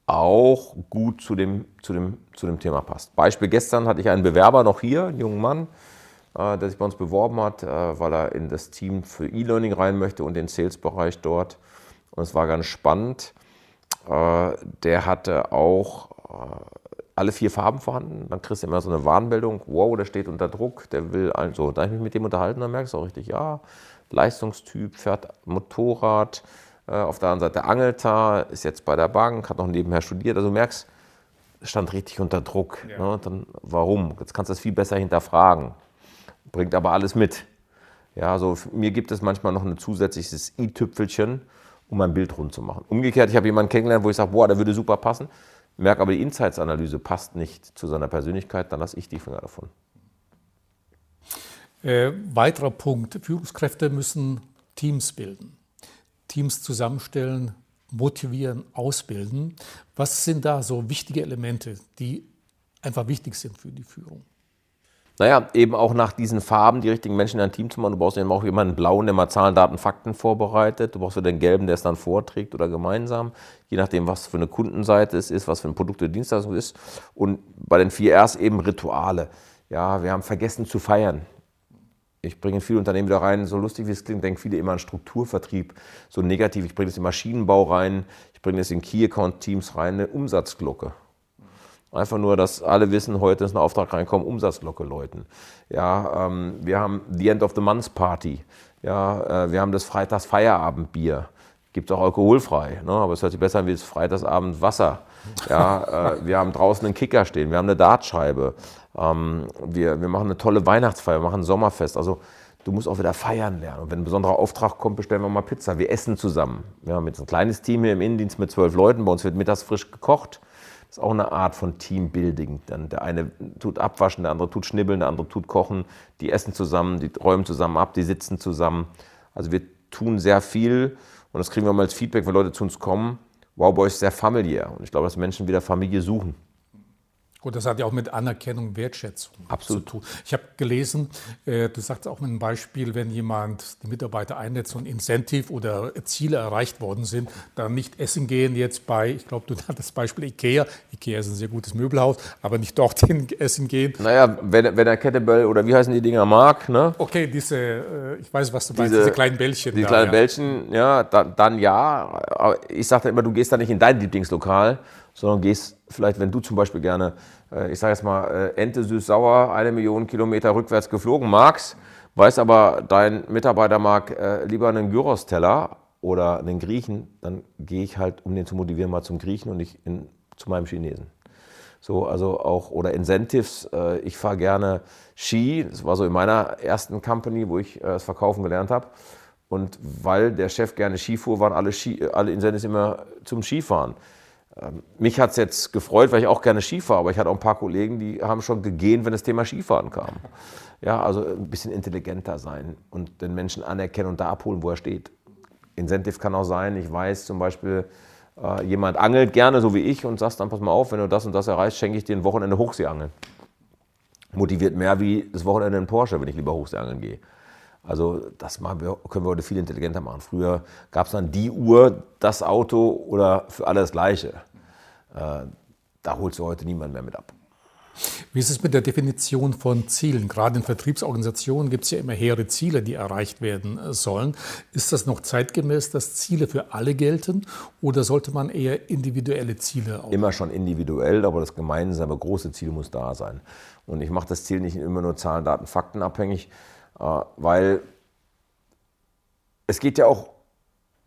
auch gut zu dem, zu, dem, zu dem Thema passt. Beispiel gestern hatte ich einen Bewerber noch hier, einen jungen Mann, äh, der sich bei uns beworben hat, äh, weil er in das Team für E-Learning rein möchte und den Sales-Bereich dort. Und es war ganz spannend. Äh, der hatte auch alle vier Farben vorhanden. Dann kriegst du immer so eine Warnmeldung, wow, der steht unter Druck, der will also. Da habe ich mich mit dem unterhalten, dann merkst du auch richtig, ja, Leistungstyp, fährt Motorrad, äh, auf der anderen Seite angelt er, ist jetzt bei der Bank, hat noch nebenher studiert. Also du merkst, stand richtig unter Druck. Ja. Ne? Dann, warum? Jetzt kannst du das viel besser hinterfragen. Bringt aber alles mit. Ja, also mir gibt es manchmal noch ein zusätzliches i-Tüpfelchen, um mein Bild rund zu machen. Umgekehrt, ich habe jemanden kennengelernt, wo ich sage, boah, der würde super passen, merke aber, die Insights-Analyse passt nicht zu seiner Persönlichkeit, dann lasse ich die Finger davon. Äh, weiterer Punkt, Führungskräfte müssen Teams bilden, Teams zusammenstellen, motivieren, ausbilden. Was sind da so wichtige Elemente, die einfach wichtig sind für die Führung? Naja, eben auch nach diesen Farben die richtigen Menschen in ein Team zu machen. Du brauchst eben auch jemanden blauen, der mal Zahlen, Daten, Fakten vorbereitet. Du brauchst wieder den gelben, der es dann vorträgt oder gemeinsam. Je nachdem, was für eine Kundenseite es ist, was für ein Produkt oder Dienstleistung es ist. Und bei den vier Rs eben Rituale. Ja, wir haben vergessen zu feiern. Ich bringe in viele Unternehmen wieder rein, so lustig wie es klingt, denken viele immer an Strukturvertrieb, so negativ. Ich bringe es in Maschinenbau rein, ich bringe es in Key-Account-Teams rein, eine Umsatzglocke. Einfach nur, dass alle wissen, heute ist ein Auftrag reinkommen, Umsatzglocke läuten. Ja, ähm, wir haben the End of the Month Party. Ja, äh, wir haben das Freitags Feierabendbier. Gibt es auch alkoholfrei, ne? aber es hört sich besser an wie das Freitagsabend Wasser. Ja, äh, wir haben draußen einen Kicker stehen, wir haben eine Dartscheibe. Ähm, wir, wir machen eine tolle Weihnachtsfeier, wir machen ein Sommerfest. Also du musst auch wieder feiern lernen. Und wenn ein besonderer Auftrag kommt, bestellen wir mal Pizza. Wir essen zusammen. Wir haben jetzt ein kleines Team hier im Innendienst mit zwölf Leuten. Bei uns wird mittags frisch gekocht. Ist auch eine Art von Teambuilding. Dann der eine tut abwaschen, der andere tut schnibbeln, der andere tut kochen. Die essen zusammen, die räumen zusammen ab, die sitzen zusammen. Also wir tun sehr viel und das kriegen wir mal als Feedback, wenn Leute zu uns kommen. Wow, euch ist sehr familiär. Und ich glaube, dass Menschen wieder Familie suchen. Gut, das hat ja auch mit Anerkennung, Wertschätzung Absolut. zu tun. Ich habe gelesen, äh, du sagst auch mit einem Beispiel, wenn jemand die Mitarbeiter einsetzt und Incentive oder Ziele erreicht worden sind, dann nicht essen gehen jetzt bei, ich glaube, du hattest das Beispiel Ikea. Ikea ist ein sehr gutes Möbelhaus, aber nicht dorthin essen gehen. Naja, wenn, wenn er Kettlebell oder wie heißen die Dinger mag, ne? Okay, diese, äh, ich weiß, was du meinst, diese, diese kleinen Bällchen. Die da, kleinen ja. Bällchen, ja, dann, dann ja. Aber ich sage immer, du gehst da nicht in dein Lieblingslokal, sondern gehst vielleicht, wenn du zum Beispiel gerne, äh, ich sage jetzt mal, äh, Ente süß-sauer, eine Million Kilometer rückwärts geflogen magst, weiß aber, dein Mitarbeiter mag äh, lieber einen Gyros-Teller oder einen Griechen, dann gehe ich halt, um den zu motivieren, mal zum Griechen und nicht in, zu meinem Chinesen. So, also auch, oder Incentives. Ich fahre gerne Ski. Das war so in meiner ersten Company, wo ich das Verkaufen gelernt habe. Und weil der Chef gerne Ski fuhr, waren alle, Ski, alle Incentives immer zum Skifahren. Ähm, mich hat es jetzt gefreut, weil ich auch gerne Skifahre, aber ich hatte auch ein paar Kollegen, die haben schon gegehen, wenn das Thema Skifahren kam. Ja, also ein bisschen intelligenter sein und den Menschen anerkennen und da abholen, wo er steht. Incentive kann auch sein, ich weiß zum Beispiel, äh, jemand angelt gerne, so wie ich, und sagst dann, pass mal auf, wenn du das und das erreichst, schenke ich dir ein Wochenende Hochseeangeln. Motiviert mehr wie das Wochenende in Porsche, wenn ich lieber Hochseeangeln gehe. Also das können wir heute viel intelligenter machen. Früher gab es dann die Uhr, das Auto oder für alle das Gleiche. Äh, da holst du heute niemand mehr mit ab. Wie ist es mit der Definition von Zielen? Gerade in Vertriebsorganisationen gibt es ja immer hehre Ziele, die erreicht werden sollen. Ist das noch zeitgemäß, dass Ziele für alle gelten oder sollte man eher individuelle Ziele auch? Immer schon individuell, aber das gemeinsame große Ziel muss da sein. Und ich mache das Ziel nicht immer nur Zahlen, Daten, Fakten abhängig, äh, weil es geht ja auch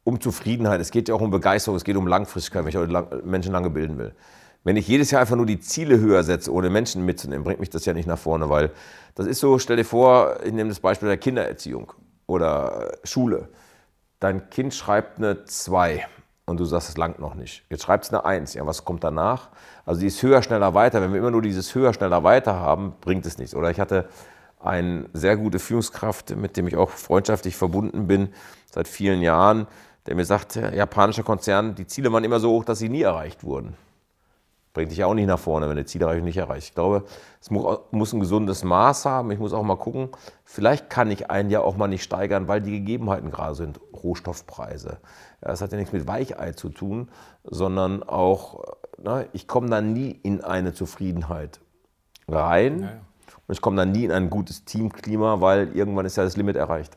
um Zufriedenheit, es geht ja auch um Begeisterung, es geht um Langfristigkeit, wenn ich Menschen lange bilden will. Wenn ich jedes Jahr einfach nur die Ziele höher setze, ohne Menschen mitzunehmen, bringt mich das ja nicht nach vorne, weil das ist so, stell dir vor, ich nehme das Beispiel der Kindererziehung oder Schule. Dein Kind schreibt eine 2 und du sagst, es langt noch nicht. Jetzt schreibt es eine 1. Ja, was kommt danach? Also dieses höher, schneller, weiter. Wenn wir immer nur dieses höher, schneller, weiter haben, bringt es nichts. Oder ich hatte eine sehr gute Führungskraft, mit dem ich auch freundschaftlich verbunden bin seit vielen Jahren, der mir sagt, japanischer Konzern, die Ziele waren immer so hoch, dass sie nie erreicht wurden. Bringt dich ja auch nicht nach vorne, wenn du Zielerreichung nicht erreicht. Ich glaube, es muss ein gesundes Maß haben. Ich muss auch mal gucken, vielleicht kann ich einen ja auch mal nicht steigern, weil die Gegebenheiten gerade sind. Rohstoffpreise. Das hat ja nichts mit Weichei zu tun, sondern auch, na, ich komme da nie in eine Zufriedenheit rein. Ja, ja. Und ich komme dann nie in ein gutes Teamklima, weil irgendwann ist ja das Limit erreicht.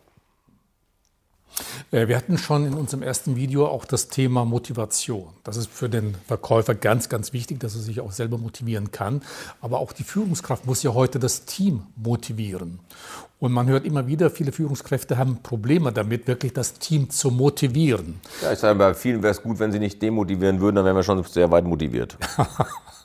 Äh, wir hatten schon in unserem ersten Video auch das Thema Motivation. Das ist für den Verkäufer ganz, ganz wichtig, dass er sich auch selber motivieren kann. Aber auch die Führungskraft muss ja heute das Team motivieren. Und man hört immer wieder, viele Führungskräfte haben Probleme damit, wirklich das Team zu motivieren. Ja, ich sage, bei vielen wäre es gut, wenn sie nicht demotivieren würden, dann wären wir schon sehr weit motiviert.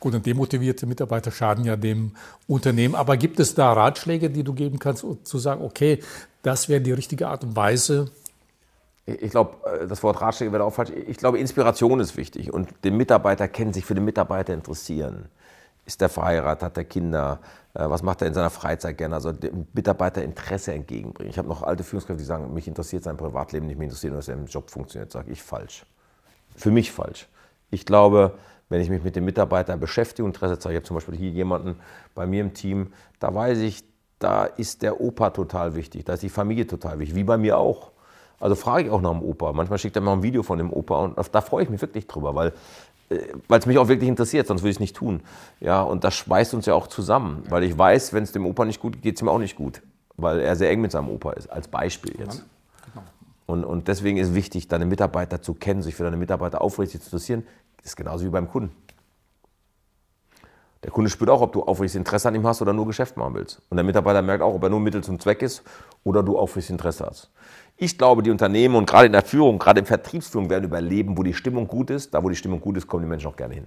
Gut, und demotivierte Mitarbeiter schaden ja dem Unternehmen. Aber gibt es da Ratschläge, die du geben kannst, um zu sagen, okay, das wäre die richtige Art und Weise? Ich glaube, äh, das Wort Ratschläge wäre auch falsch. Ich glaube, Inspiration ist wichtig und den Mitarbeiter kennen, sich für den Mitarbeiter interessieren. Ist der verheiratet, hat er Kinder, äh, was macht er in seiner Freizeit gerne? Also dem Mitarbeiter Interesse entgegenbringen. Ich habe noch alte Führungskräfte, die sagen, mich interessiert sein Privatleben nicht, mich interessiert, dass er im Job funktioniert. Sage ich falsch. Für mich falsch. Ich glaube, wenn ich mich mit dem Mitarbeiter beschäftige und Interesse zeige, ich habe zum Beispiel hier jemanden bei mir im Team, da weiß ich, da ist der Opa total wichtig, da ist die Familie total wichtig, wie bei mir auch. Also frage ich auch nach dem Opa. Manchmal schickt er mir ein Video von dem Opa und da freue ich mich wirklich drüber, weil äh, weil es mich auch wirklich interessiert, sonst würde ich es nicht tun. Ja, und das schweißt uns ja auch zusammen, weil ich weiß, wenn es dem Opa nicht gut geht, geht es ihm auch nicht gut, weil er sehr eng mit seinem Opa ist, als Beispiel jetzt. Genau. Und, und deswegen ist wichtig, deine Mitarbeiter zu kennen, sich für deine Mitarbeiter aufrichtig zu interessieren. Das ist genauso wie beim Kunden. Der Kunde spürt auch, ob du aufrichtiges Interesse an ihm hast oder nur Geschäft machen willst. Und der Mitarbeiter merkt auch, ob er nur Mittel zum Zweck ist oder du aufrichtiges Interesse hast. Ich glaube, die Unternehmen und gerade in der Führung, gerade in Vertriebsführung werden überleben, wo die Stimmung gut ist. Da, wo die Stimmung gut ist, kommen die Menschen auch gerne hin.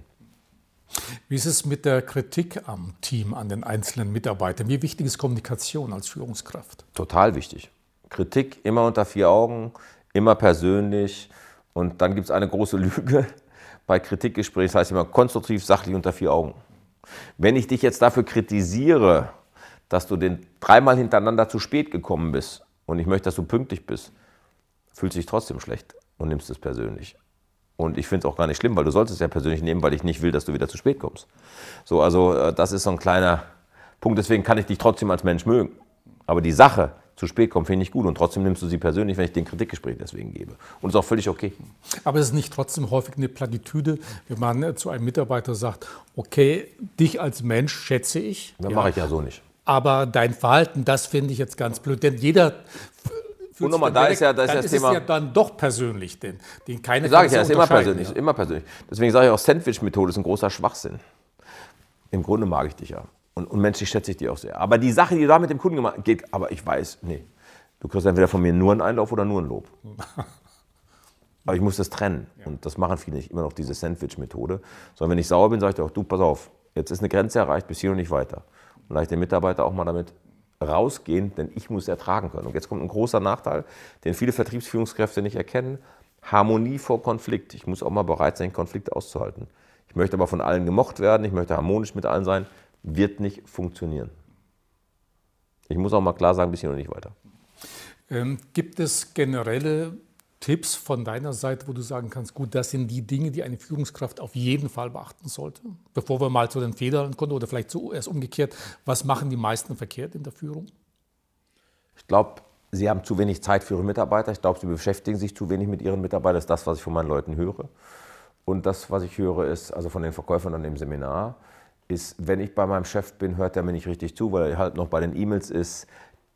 Wie ist es mit der Kritik am Team, an den einzelnen Mitarbeitern? Wie wichtig ist Kommunikation als Führungskraft? Total wichtig. Kritik immer unter vier Augen, immer persönlich. Und dann gibt es eine große Lüge bei Kritikgesprächen, das heißt immer konstruktiv, sachlich unter vier Augen. Wenn ich dich jetzt dafür kritisiere, dass du den dreimal hintereinander zu spät gekommen bist und ich möchte, dass du pünktlich bist, fühlt sich trotzdem schlecht und nimmst es persönlich. Und ich finde es auch gar nicht schlimm, weil du solltest es ja persönlich nehmen, weil ich nicht will, dass du wieder zu spät kommst. So, also äh, das ist so ein kleiner Punkt. Deswegen kann ich dich trotzdem als Mensch mögen. Aber die Sache, zu spät kommt, finde ich gut. Und trotzdem nimmst du sie persönlich, wenn ich den Kritikgespräch deswegen gebe. Und ist auch völlig okay. Aber es ist nicht trotzdem häufig eine Platitüde, wenn man zu einem Mitarbeiter sagt, okay, dich als Mensch schätze ich. Das ja, mache ich ja so nicht. Aber dein Verhalten, das finde ich jetzt ganz blöd. Denn jeder und nochmal, da ist ja, da ist dann das ist Thema. Ja dann doch persönlich, den, den keine Sage ich ja, ist immer persönlich, ja. immer persönlich. Deswegen sage ich auch, Sandwich-Methode ist ein großer Schwachsinn. Im Grunde mag ich dich ja. Und, und menschlich schätze ich die auch sehr. Aber die Sache, die da mit dem Kunden gemacht geht, aber ich weiß, nee. Du kriegst entweder von mir nur einen Einlauf oder nur ein Lob. aber ich muss das trennen. Und das machen viele nicht immer noch, diese Sandwich-Methode. Sondern wenn ich sauer bin, sage ich dir auch, du, pass auf, jetzt ist eine Grenze erreicht, bis hier und nicht weiter. Und lasse ich den Mitarbeiter auch mal damit rausgehen, denn ich muss ertragen können. Und jetzt kommt ein großer Nachteil, den viele Vertriebsführungskräfte nicht erkennen. Harmonie vor Konflikt. Ich muss auch mal bereit sein, Konflikte auszuhalten. Ich möchte aber von allen gemocht werden, ich möchte harmonisch mit allen sein wird nicht funktionieren. Ich muss auch mal klar sagen, bis hier noch nicht weiter. Ähm, gibt es generelle Tipps von deiner Seite, wo du sagen kannst, gut, das sind die Dinge, die eine Führungskraft auf jeden Fall beachten sollte? Bevor wir mal zu den Fehlern kommen oder vielleicht zuerst umgekehrt, was machen die meisten verkehrt in der Führung? Ich glaube, sie haben zu wenig Zeit für ihre Mitarbeiter. Ich glaube, sie beschäftigen sich zu wenig mit ihren Mitarbeitern. Das ist das, was ich von meinen Leuten höre. Und das, was ich höre, ist, also von den Verkäufern an dem Seminar, ist, wenn ich bei meinem Chef bin, hört er mir nicht richtig zu, weil er halt noch bei den E-Mails ist,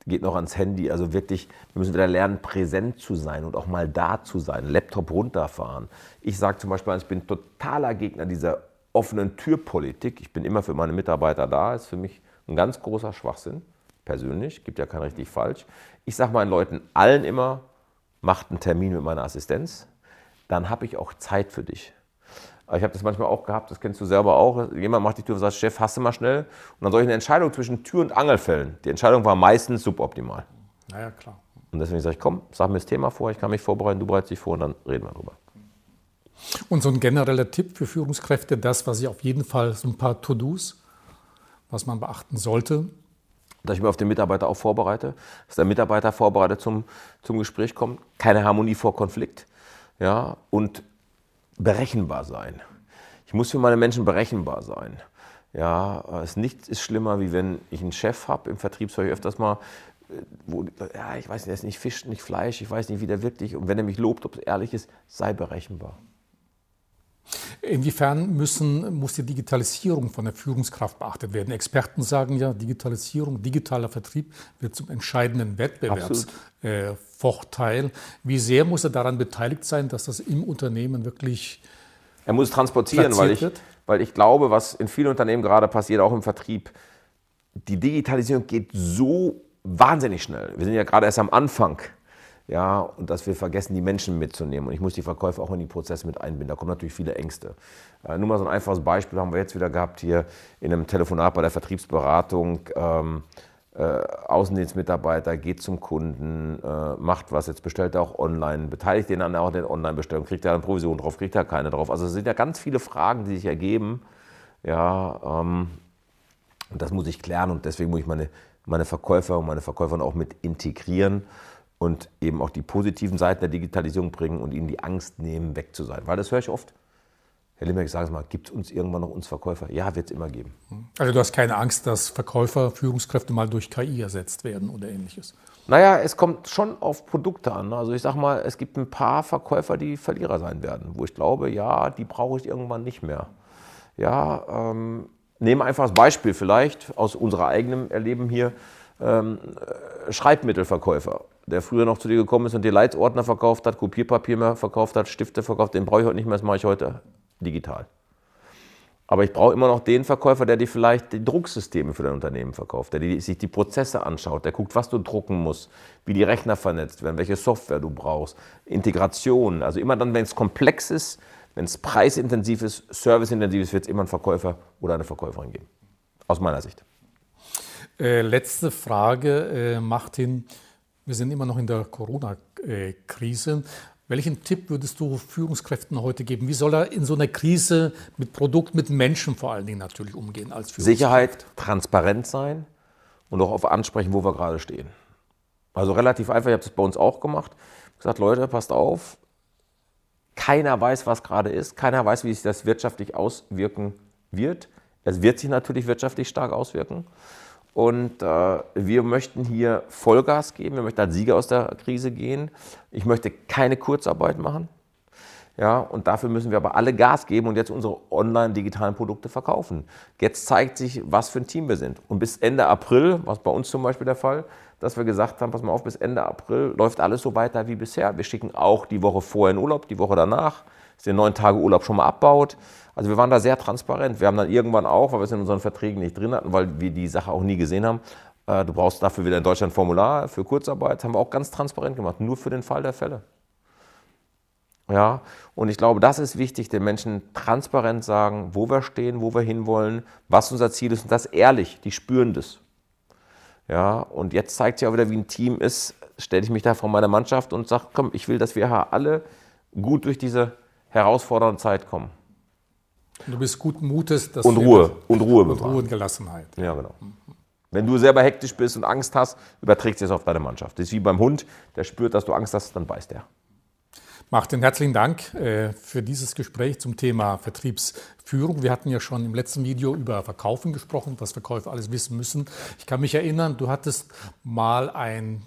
geht noch ans Handy. Also wirklich, wir müssen wieder lernen, präsent zu sein und auch mal da zu sein, Laptop runterfahren. Ich sage zum Beispiel, ich bin totaler Gegner dieser offenen Türpolitik. Ich bin immer für meine Mitarbeiter da, ist für mich ein ganz großer Schwachsinn, persönlich, gibt ja kein richtig falsch. Ich sage meinen Leuten allen immer, macht einen Termin mit meiner Assistenz, dann habe ich auch Zeit für dich. Ich habe das manchmal auch gehabt, das kennst du selber auch. Jemand macht die Tür und sagt, Chef, hast du mal schnell? Und dann soll ich eine Entscheidung zwischen Tür und Angel fällen. Die Entscheidung war meistens suboptimal. Naja, klar. Und deswegen sage ich, komm, sag mir das Thema vor, ich kann mich vorbereiten, du bereitest dich vor und dann reden wir darüber. Und so ein genereller Tipp für Führungskräfte, das, was ich auf jeden Fall, so ein paar To-Dos, was man beachten sollte. Dass ich mich auf den Mitarbeiter auch vorbereite, dass der Mitarbeiter vorbereitet zum, zum Gespräch kommt, keine Harmonie vor Konflikt. Ja, und berechenbar sein. Ich muss für meine Menschen berechenbar sein. Ja, es nichts ist schlimmer, wie wenn ich einen Chef habe im Vertrieb, höre ich öfters mal, äh, wo, ja, ich weiß nicht, er ist nicht Fisch, nicht Fleisch, ich weiß nicht, wie der wirklich, und wenn er mich lobt, ob es ehrlich ist, sei berechenbar. Inwiefern müssen, muss die Digitalisierung von der Führungskraft beachtet werden? Experten sagen ja, Digitalisierung, digitaler Vertrieb wird zum entscheidenden Wettbewerbsvorteil. Äh, Wie sehr muss er daran beteiligt sein, dass das im Unternehmen wirklich er muss transportieren, weil ich, weil ich glaube, was in vielen Unternehmen gerade passiert, auch im Vertrieb, die Digitalisierung geht so wahnsinnig schnell. Wir sind ja gerade erst am Anfang. Ja, und dass wir vergessen, die Menschen mitzunehmen. Und ich muss die Verkäufer auch in die Prozesse mit einbinden. Da kommen natürlich viele Ängste. Äh, nur mal so ein einfaches Beispiel haben wir jetzt wieder gehabt hier in einem Telefonat bei der Vertriebsberatung. Ähm, äh, Außendienstmitarbeiter geht zum Kunden, äh, macht was, jetzt bestellt er auch online, beteiligt den an auch den Online-Bestellungen, kriegt er eine Provision drauf, kriegt er keine drauf. Also es sind ja ganz viele Fragen, die sich ergeben. Ja, ähm, und das muss ich klären und deswegen muss ich meine, meine Verkäufer und meine Verkäufer auch mit integrieren und eben auch die positiven Seiten der Digitalisierung bringen und ihnen die Angst nehmen, weg zu sein. Weil das höre ich oft. Herr Limbeck, sagen Sie mal, gibt es uns irgendwann noch uns Verkäufer? Ja, wird es immer geben. Also du hast keine Angst, dass Verkäufer, Führungskräfte mal durch KI ersetzt werden oder ähnliches? Naja, es kommt schon auf Produkte an. Also ich sage mal, es gibt ein paar Verkäufer, die Verlierer sein werden, wo ich glaube, ja, die brauche ich irgendwann nicht mehr. Ja, ähm, nehmen einfach als Beispiel vielleicht aus unserem eigenen Erleben hier ähm, äh, Schreibmittelverkäufer, der früher noch zu dir gekommen ist und dir Leitsordner verkauft hat, Kopierpapier mehr verkauft hat, Stifte verkauft, den brauche ich heute nicht mehr, das mache ich heute digital. Aber ich brauche immer noch den Verkäufer, der dir vielleicht die Drucksysteme für dein Unternehmen verkauft, der sich die Prozesse anschaut, der guckt, was du drucken musst, wie die Rechner vernetzt werden, welche Software du brauchst, Integration. Also immer dann, wenn es komplex ist, wenn es preisintensiv ist, serviceintensiv ist, wird es immer einen Verkäufer oder eine Verkäuferin geben. Aus meiner Sicht. Äh, letzte Frage, äh, Martin. Wir sind immer noch in der Corona-Krise. Welchen Tipp würdest du Führungskräften heute geben? Wie soll er in so einer Krise mit Produkt, mit Menschen vor allen Dingen natürlich umgehen als Sicherheit, transparent sein und auch auf ansprechen, wo wir gerade stehen. Also relativ einfach, ich habe das bei uns auch gemacht. Ich habe gesagt, Leute, passt auf, keiner weiß, was gerade ist, keiner weiß, wie sich das wirtschaftlich auswirken wird. Es wird sich natürlich wirtschaftlich stark auswirken. Und äh, wir möchten hier Vollgas geben, wir möchten als Sieger aus der Krise gehen. Ich möchte keine Kurzarbeit machen. Ja, und dafür müssen wir aber alle Gas geben und jetzt unsere online-digitalen Produkte verkaufen. Jetzt zeigt sich, was für ein Team wir sind. Und bis Ende April, was bei uns zum Beispiel der Fall, dass wir gesagt haben, pass mal auf, bis Ende April läuft alles so weiter wie bisher. Wir schicken auch die Woche vorher in Urlaub, die Woche danach, den neun Tage Urlaub schon mal abbaut. Also wir waren da sehr transparent. Wir haben dann irgendwann auch, weil wir es in unseren Verträgen nicht drin hatten, weil wir die Sache auch nie gesehen haben, äh, du brauchst dafür wieder in Deutschland ein Formular für Kurzarbeit, haben wir auch ganz transparent gemacht, nur für den Fall der Fälle. Ja, und ich glaube, das ist wichtig, den Menschen transparent sagen, wo wir stehen, wo wir hinwollen, was unser Ziel ist und das ehrlich, die spüren das. Ja, und jetzt zeigt sich auch wieder, wie ein Team ist, stelle ich mich da vor meiner Mannschaft und sage, komm, ich will, dass wir alle gut durch diese herausfordernde Zeit kommen. Du bist guten Mutes. Dass und Ruhe. Und Ruhe bewahren. Und Ruhe und Gelassenheit. Ja, genau. Wenn du selber hektisch bist und Angst hast, überträgt sich das auf deine Mannschaft. Das ist wie beim Hund, der spürt, dass du Angst hast, dann beißt er. Martin, herzlichen Dank äh, für dieses Gespräch zum Thema Vertriebsführung. Wir hatten ja schon im letzten Video über Verkaufen gesprochen, was Verkäufer alles wissen müssen. Ich kann mich erinnern, du hattest mal ein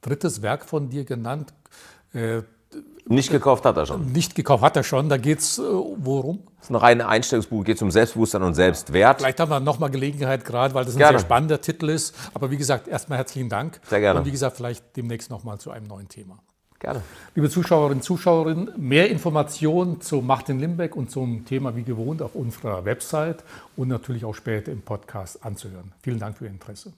drittes Werk von dir genannt. Nicht gekauft hat er schon. Nicht gekauft hat er schon. Da geht es äh, worum? Das ist ein reines Einstellungsbuch, geht es um Selbstbewusstsein und Selbstwert. Vielleicht haben wir nochmal Gelegenheit, gerade weil das ein gerne. sehr spannender Titel ist. Aber wie gesagt, erstmal herzlichen Dank. Sehr gerne. Und wie gesagt, vielleicht demnächst nochmal zu einem neuen Thema. Gerne. Liebe Zuschauerinnen und Zuschauer, mehr Informationen zu Martin Limbeck und zum Thema wie gewohnt auf unserer Website und natürlich auch später im Podcast anzuhören. Vielen Dank für Ihr Interesse.